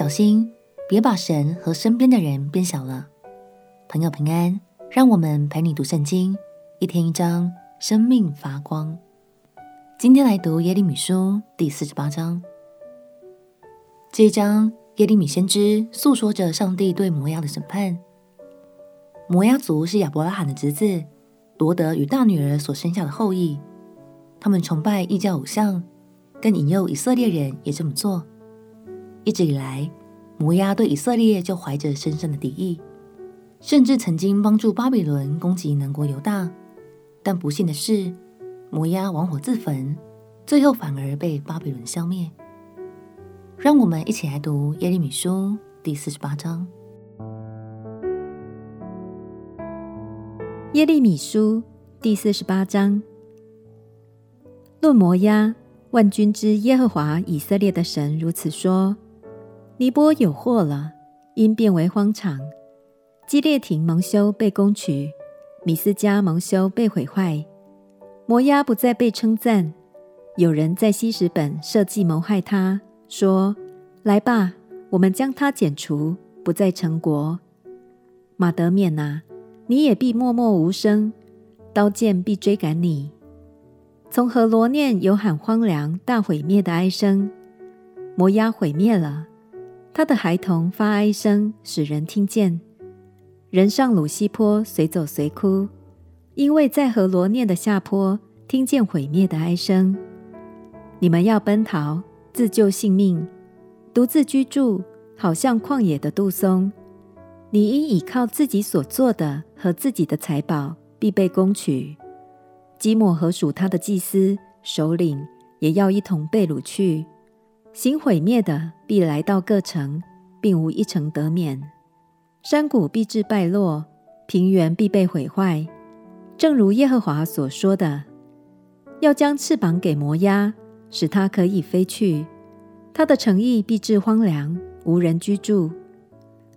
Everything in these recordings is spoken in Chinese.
小心别把神和身边的人变小了。朋友平安，让我们陪你读圣经，一天一章，生命发光。今天来读耶利米书第四十八章。这一章，耶利米先知诉说着上帝对摩押的审判。摩押族是亚伯拉罕的侄子，罗得与大女儿所生下的后裔。他们崇拜异教偶像，更引诱以色列人也这么做。一直以来，摩押对以色列就怀着深深的敌意，甚至曾经帮助巴比伦攻击南国犹大。但不幸的是，摩押玩火自焚，最后反而被巴比伦消灭。让我们一起来读耶利米书第四十八章。耶利米书第四十八章。论摩押，万军之耶和华以色列的神如此说：尼波有祸了，因变为荒场；基列亭蒙羞被攻取，米斯加蒙羞被毁坏。摩押不再被称赞，有人在希实本设计谋害他，说：来吧，我们将他剪除，不再成国。玛得缅哪，你也必默默无声，刀剑必追赶你。从何罗念有喊荒凉、大毁灭的哀声，摩押毁灭了，他的孩童发哀声，使人听见。人上鲁西坡随走随哭，因为在何罗念的下坡听见毁灭的哀声。你们要奔逃，自救性命，独自居住，好像旷野的杜松。你因倚靠自己所做的和自己的财宝，必被攻取。基抹和属他的祭司首领也要一同被掳去，行毁灭的必来到各城，并无一城得免。山谷必致败落，平原必被毁坏，正如耶和华所说的：要将翅膀给摩押，使他可以飞去。他的城邑必致荒凉，无人居住。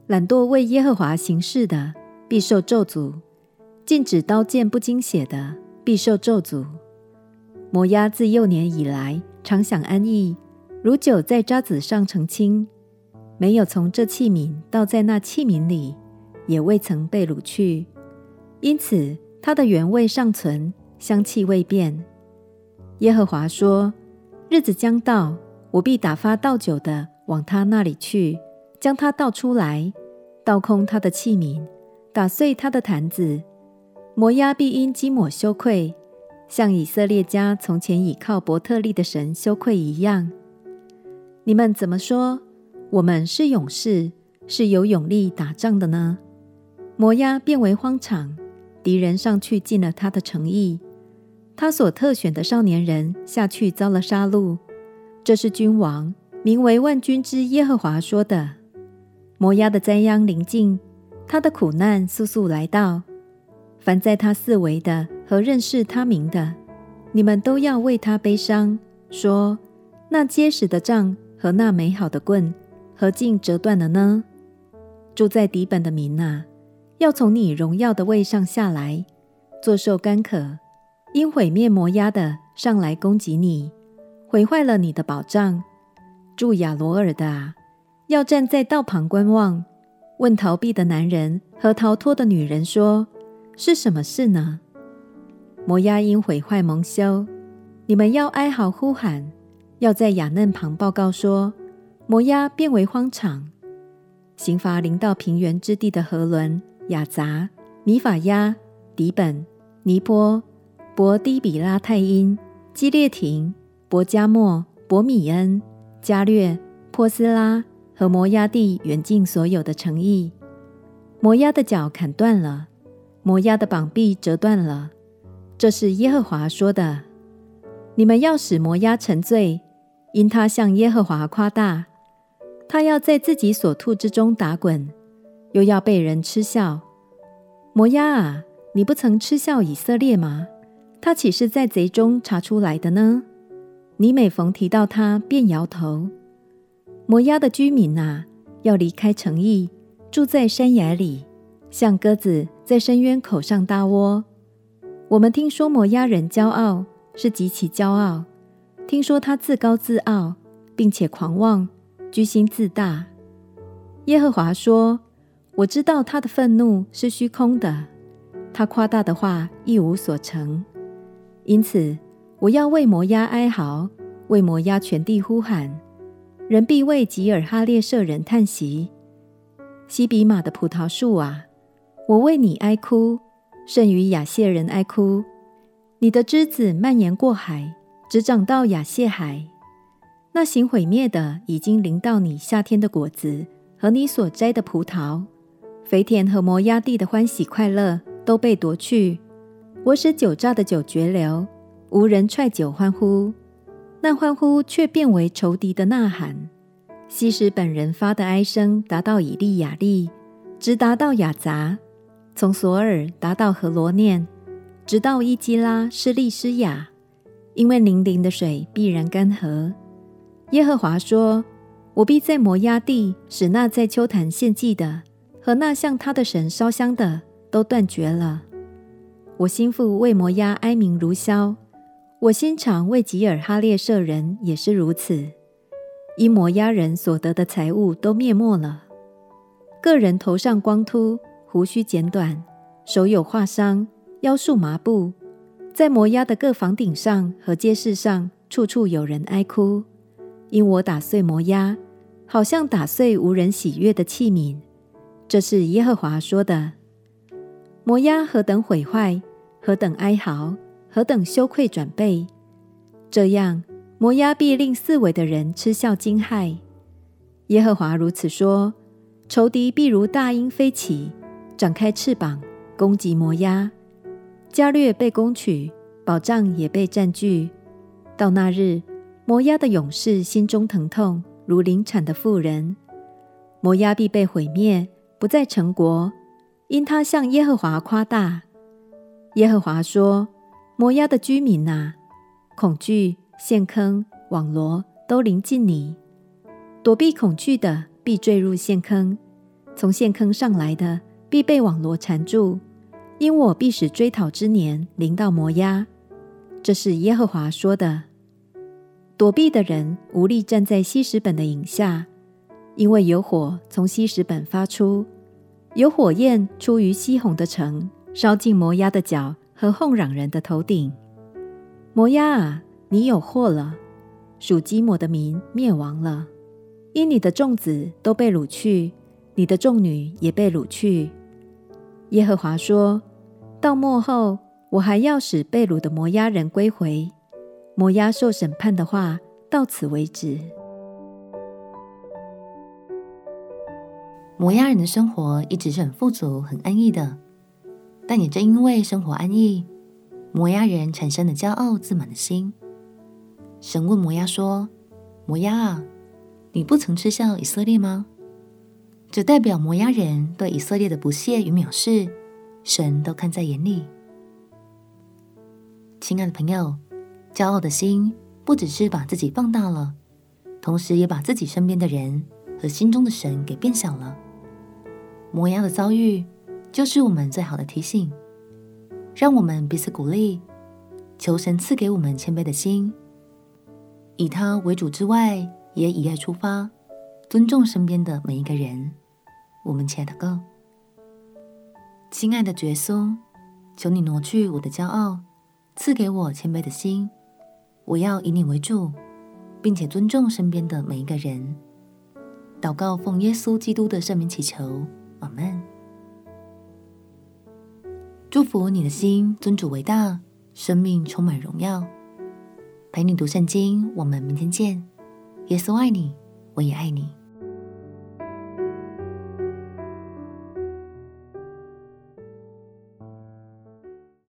懒惰为耶和华行事的，必受咒诅；禁止刀剑不经血的，必受咒诅。摩押自幼年以来常享安逸，如酒在渣滓上澄清，没有从这器皿倒在那器皿里，也未曾被掳去。因此，它的原味尚存，香气未变。耶和华说：日子将到，我必打发倒酒的往他那里去，将他倒出来，倒空他的器皿，打碎他的坛子。摩押必因基抹羞愧，像以色列家从前倚靠伯特利的神羞愧一样。你们怎么说？我们是勇士，是有勇力打仗的呢？摩押变为荒场，敌人上去进了他的城邑，他所特选的少年人下去遭了杀戮。这是君王，名为万军之耶和华说的。摩押的灾殃临近，他的苦难速速来到。凡在他四围的和认识他名的，你们都要为他悲伤，说：那结实的杖和那美好的棍，何竟折断了呢？住在底本的民啊，要从你荣耀的位上下来，作受干渴，因毁灭摩押的上来攻击你，毁坏了你的保障。住亚罗尔的啊，要站在道旁观望，问逃避的男人和逃脱的女人说。是什么事呢？摩押因毁坏蒙羞，你们要哀号呼喊，要在雅嫩旁报告说：摩押变为荒场。刑罚临到平原之地的何伦、雅杂、米法押、底本、尼波、伯低比拉太因、基列亭、伯加莫、伯米恩、加略、波斯拉和摩押地远近所有的城邑。摩押的脚砍断了。摩押的膀臂折断了，这是耶和华说的。你们要使摩押沉醉，因他向耶和华夸大。他要在自己所吐之中打滚，又要被人嗤笑。摩押啊，你不曾嗤笑以色列吗？他岂是在贼中查出来的呢？你每逢提到他，便摇头。摩押的居民啊，要离开城邑，住在山崖里。像鸽子在深渊口上搭窝。我们听说摩押人骄傲，是极其骄傲。听说他自高自傲，并且狂妄，居心自大。耶和华说：“我知道他的愤怒是虚空的，他夸大的话一无所成。因此，我要为摩押哀嚎，为摩押全地呼喊。人必为吉尔哈列舍人叹息。西比玛的葡萄树啊，我为你哀哭，甚于亚谢人哀哭。你的枝子蔓延过海，直长到亚谢海。那行毁灭的已经临到你夏天的果子。”和你所摘的葡萄，肥田和摩押地的欢喜快乐都被夺去。我使酒榨的酒绝流，无人踹酒欢呼。那欢呼却变为仇敌的呐喊。希实本人发的哀声达到以利亚利，直达到雅杂，从索尔达到何罗念，直到伊基拉施利施雅，因为宁林的水必然干涸。耶和华说。我必在摩押地使那在丘坛献祭的和那向他的神烧香的都断绝了。我心腹为摩押哀鸣如箫，我心肠为吉尔哈列舍人也是如此。因摩押人所得的财物都灭没了，个人头上光秃，胡须剪短，手有划伤，腰束麻布，在摩押的各房顶上和街市上，处处有人哀哭。因我打碎摩押，好像打碎无人喜悦的器皿。这是耶和华说的。摩押何等毁坏，何等哀嚎，何等羞愧转背！这样，摩押必令四围的人嗤笑惊骇。耶和华如此说：仇敌必如大鹰飞起，展开翅膀攻击摩押。加略被攻取，保障也被占据。到那日。摩押的勇士心中疼痛，如临产的妇人。摩押必被毁灭，不再成国，因他向耶和华夸大。耶和华说：“摩押的居民哪，恐惧、陷坑、网罗都临近你。躲避恐惧的必坠入陷坑，从陷坑上来的必被网罗缠住。因我必使追讨之年临到摩押。”这是耶和华说的。躲避的人无力站在希实本的影下，因为有火从希实本发出，有火焰出于西红的城，烧尽摩押的脚和哄嚷人的头顶。摩押啊，你有祸了！属基抹的民灭亡了，因你的众子都被掳去，你的众女也被掳去。耶和华说：到末后，我还要使被掳的摩押人归回。摩押受审判的话到此为止。摩押人的生活一直是很富足、很安逸的，但也正因为生活安逸，摩押人产生了骄傲自满的心。神问摩押说：“摩押啊，你不曾吃笑以色列吗？”这代表摩押人对以色列的不屑与藐视，神都看在眼里。亲爱的朋友。骄傲的心不只是把自己放大了，同时也把自己身边的人和心中的神给变小了。摩押的遭遇就是我们最好的提醒，让我们彼此鼓励，求神赐给我们谦卑的心，以他为主之外，也以爱出发，尊重身边的每一个人。我们亲爱的哥，亲爱的耶稣，求你挪去我的骄傲，赐给我谦卑的心。我要以你为主，并且尊重身边的每一个人。祷告奉耶稣基督的圣名祈求，阿门。祝福你的心尊主为大，生命充满荣耀。陪你读圣经，我们明天见。耶稣爱你，我也爱你。